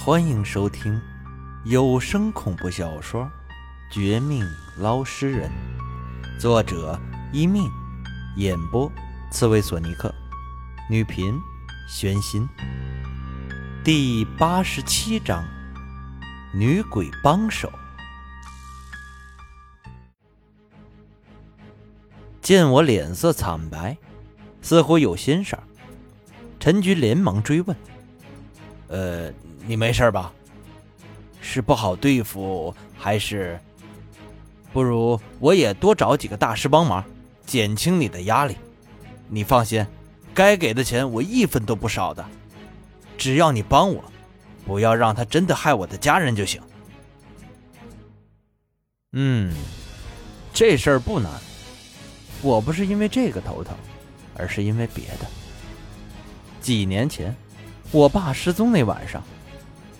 欢迎收听有声恐怖小说《绝命捞尸人》，作者一命，演播刺猬索尼克，女频宣心。第八十七章：女鬼帮手。见我脸色惨白，似乎有心事儿，陈局连忙追问：“，你没事吧？是不好对付，还是……不如我也多找几个大师帮忙，减轻你的压力。你放心，该给的钱我一分都不少的。只要你帮我，不要让他真的害我的家人就行。嗯，这事儿不难。”我不是因为这个头疼，而是因为别的。几年前，我爸失踪那晚上，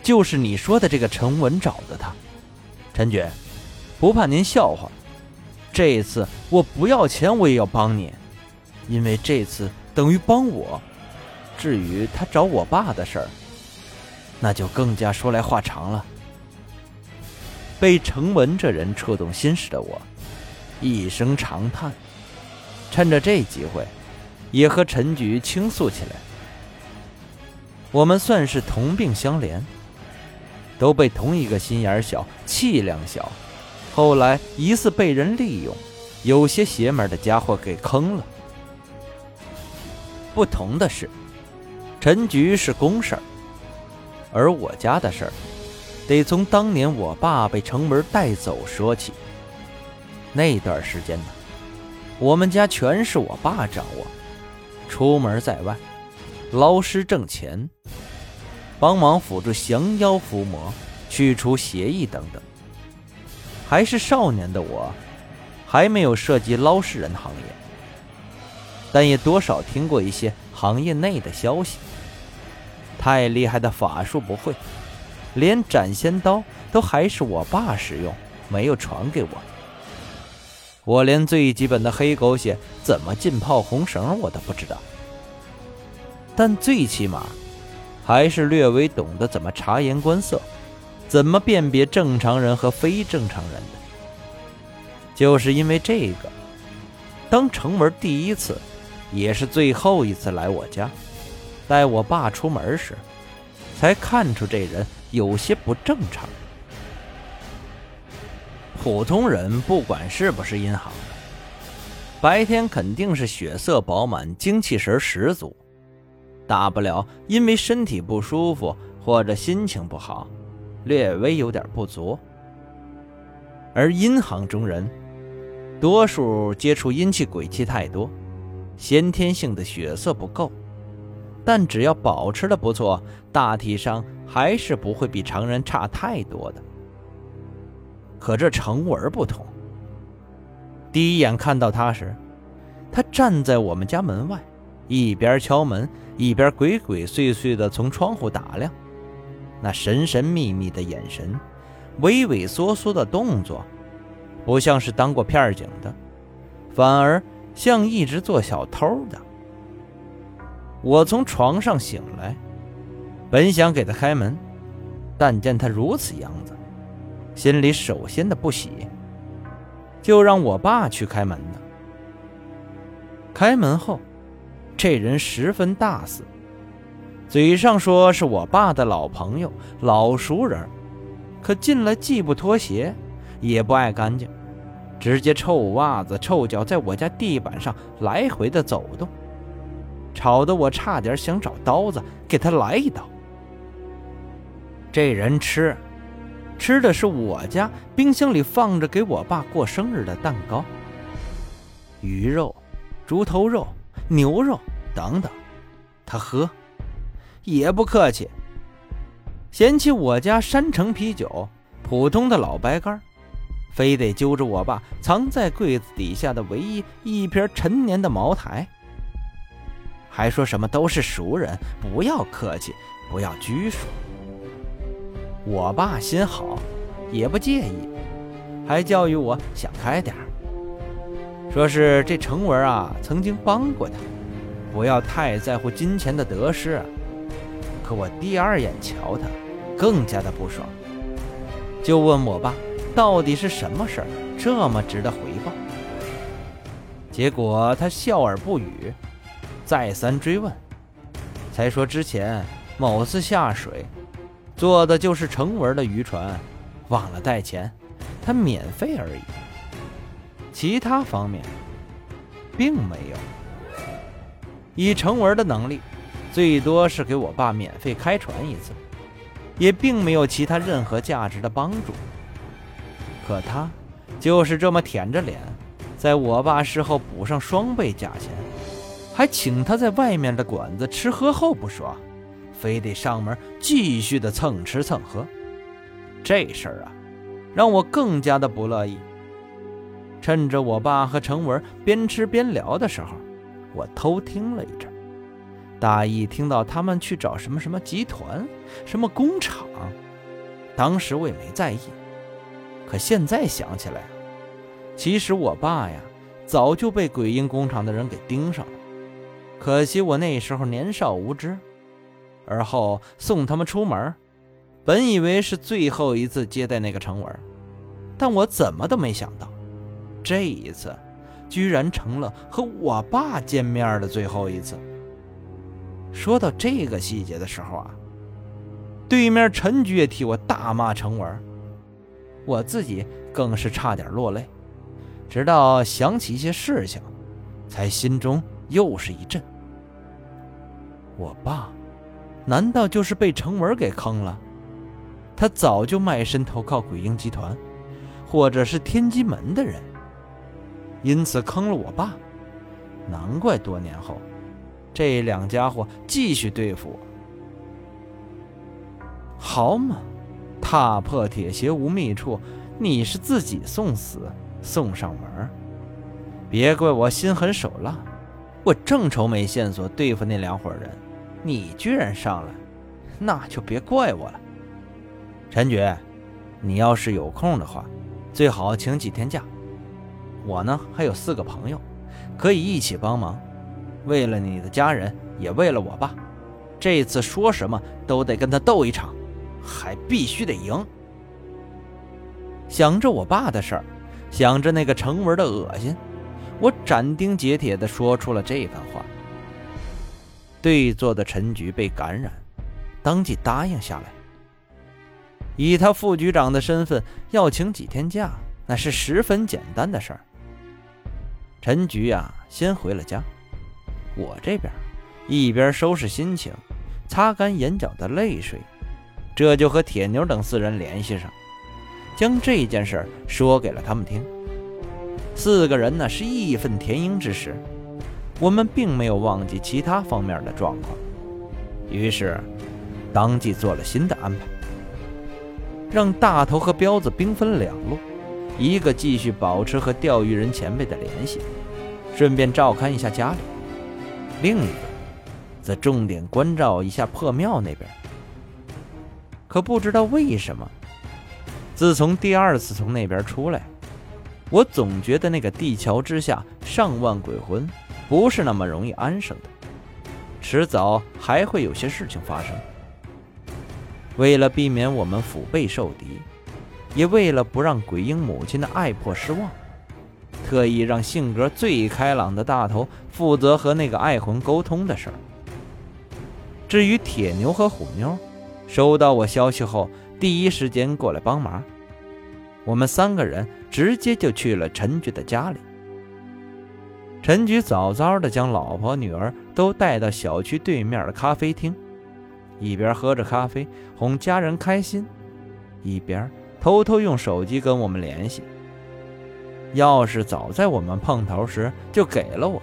就是你说的这个陈文找的他。陈局，不怕您笑话，这次我不要钱，我也要帮你，因为这次等于帮我。至于他找我爸的事儿，那就更加说来话长了。被程文这人触动心事的我，一声长叹。趁着这机会，也和陈局倾诉起来。我们算是同病相怜，都被同一个心眼小、气量小，后来疑似被人利用、有些邪门的家伙给坑了。不同的是，陈局是公事儿，而我家的事儿，得从当年我爸被程文带走说起。那段时间呢？我们家全是我爸掌握，出门在外，捞尸挣钱，帮忙辅助降妖伏魔、去除邪异等等。还是少年的我，还没有涉及捞尸人行业，但也多少听过一些行业内的消息。太厉害的法术不会，连斩仙刀都还是我爸使用，没有传给我。我连最基本的黑狗血怎么浸泡红绳我都不知道，但最起码还是略微懂得怎么察言观色，怎么辨别正常人和非正常人的。就是因为这个，当程文第一次，也是最后一次来我家，带我爸出门时，才看出这人有些不正常。普通人不管是不是银行的，白天肯定是血色饱满、精气神十足，大不了因为身体不舒服或者心情不好，略微有点不足。而阴行中人，多数接触阴气鬼气太多，先天性的血色不够，但只要保持的不错，大体上还是不会比常人差太多的。可这程文不同。第一眼看到他时，他站在我们家门外，一边敲门，一边鬼鬼祟祟地从窗户打量，那神神秘秘的眼神，畏畏缩缩的动作，不像是当过片警的，反而像一直做小偷的。我从床上醒来，本想给他开门，但见他如此样子。心里首先的不喜，就让我爸去开门了。开门后，这人十分大肆，嘴上说是我爸的老朋友、老熟人，可进来既不脱鞋，也不爱干净，直接臭袜子、臭脚在我家地板上来回的走动，吵得我差点想找刀子给他来一刀。这人吃。吃的是我家冰箱里放着给我爸过生日的蛋糕、鱼肉、猪头肉、牛肉等等。他喝，也不客气，嫌弃我家山城啤酒普通的老白干，非得揪着我爸藏在柜子底下的唯一一瓶陈年的茅台，还说什么都是熟人，不要客气，不要拘束。我爸心好，也不介意，还教育我想开点说是这程文啊曾经帮过他，不要太在乎金钱的得失。可我第二眼瞧他，更加的不爽，就问我爸到底是什么事儿这么值得回报。结果他笑而不语，再三追问，才说之前某次下水，坐的就是成文的渔船，忘了带钱，他免费而已，其他方面并没有。以程文的能力，最多是给我爸免费开船一次，也并没有其他任何价值的帮助。可他就是这么舔着脸。在我爸事后补上双倍价钱，还请他在外面的馆子吃喝后不说，非得上门继续的蹭吃蹭喝。这事儿啊，让我更加的不乐意。趁着我爸和程文边吃边聊的时候，我偷听了一阵，大意听到他们去找什么什么集团、什么工厂，当时我也没在意，可现在想起来。其实我爸呀，早就被鬼婴工厂的人给盯上了。可惜我那时候年少无知，而后送他们出门，本以为是最后一次接待那个程文，但我怎么都没想到，这一次居然成了和我爸见面的最后一次。说到这个细节的时候啊，对面陈局也替我大骂程文，我自己更是差点落泪。直到想起一些事情，才心中又是一震。我爸，难道就是被程文给坑了？他早就卖身投靠鬼婴集团，或者是天机门的人，因此坑了我爸。难怪多年后，这两家伙继续对付我。好嘛，踏破铁鞋无觅处，你是自己送死。送上门，别怪我心狠手辣，我正愁没线索对付那两伙人，你居然上来，那就别怪我了。陈局，你要是有空的话，最好请几天假。我呢还有四个朋友，可以一起帮忙。为了你的家人，也为了我爸，这次说什么都得跟他斗一场，还必须得赢。想着我爸的事儿。想着那个程文的恶心，我斩钉截铁地说出了这番话。对坐的陈局被感染，当即答应下来。以他副局长的身份，要请几天假，那是十分简单的事儿。陈局呀，先回了家。我这边一边收拾心情，擦干眼角的泪水，这就和铁牛等四人联系上。将这件事说给了他们听，四个人呢是义愤填膺之时，我们并没有忘记其他方面的状况，于是当即做了新的安排，让大头和彪子兵分两路，一个继续保持和钓鱼人前辈的联系，顺便照看一下家里，另一个则重点关照一下破庙那边。可不知道为什么。自从第二次从那边出来，我总觉得那个地桥之下上万鬼魂不是那么容易安生的，迟早还会有些事情发生。为了避免我们腹背受敌，也为了不让鬼婴母亲的爱破失望，特意让性格最开朗的大头负责和那个爱魂沟通的事儿。至于铁牛和虎妞，收到我消息后。第一时间过来帮忙，我们三个人直接就去了陈局的家里。陈局早早的将老婆女儿都带到小区对面的咖啡厅，一边喝着咖啡哄家人开心，一边偷偷用手机跟我们联系。钥匙早在我们碰头时就给了我。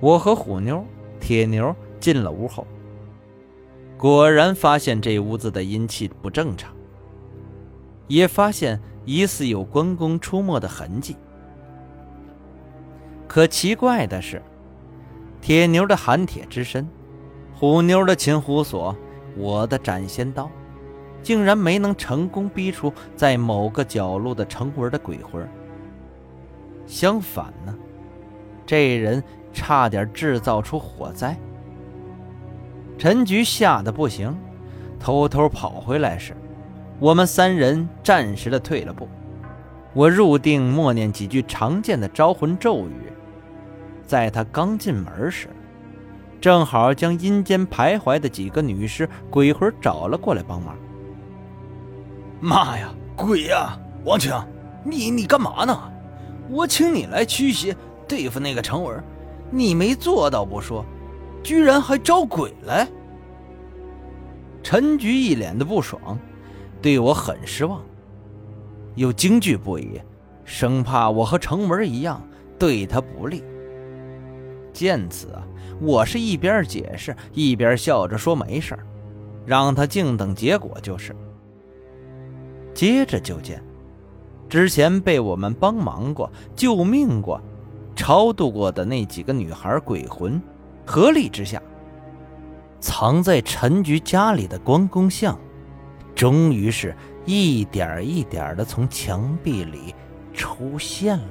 我和虎妞、铁牛进了屋后。果然发现这屋子的阴气不正常，也发现疑似有关公出没的痕迹。可奇怪的是，铁牛的寒铁之身，虎妞的擒虎锁，我的斩仙刀，竟然没能成功逼出在某个角落的程文的鬼魂。相反呢，这人差点制造出火灾。陈局吓得不行，偷偷跑回来时，我们三人暂时的退了步。我入定默念几句常见的招魂咒语，在他刚进门时，正好将阴间徘徊的几个女尸鬼魂找了过来帮忙。妈呀，鬼呀！王清，你你干嘛呢？我请你来驱邪对付那个程文，你没做到不说，居然还招鬼来！陈局一脸的不爽，对我很失望，又惊惧不已，生怕我和程文一样对他不利。见此啊，我是一边解释一边笑着说没事让他静等结果就是。接着就见，之前被我们帮忙过、救命过、超度过的那几个女孩鬼魂，合力之下，藏在陈局家里的关公像，终于是一点一点的从墙壁里出现了。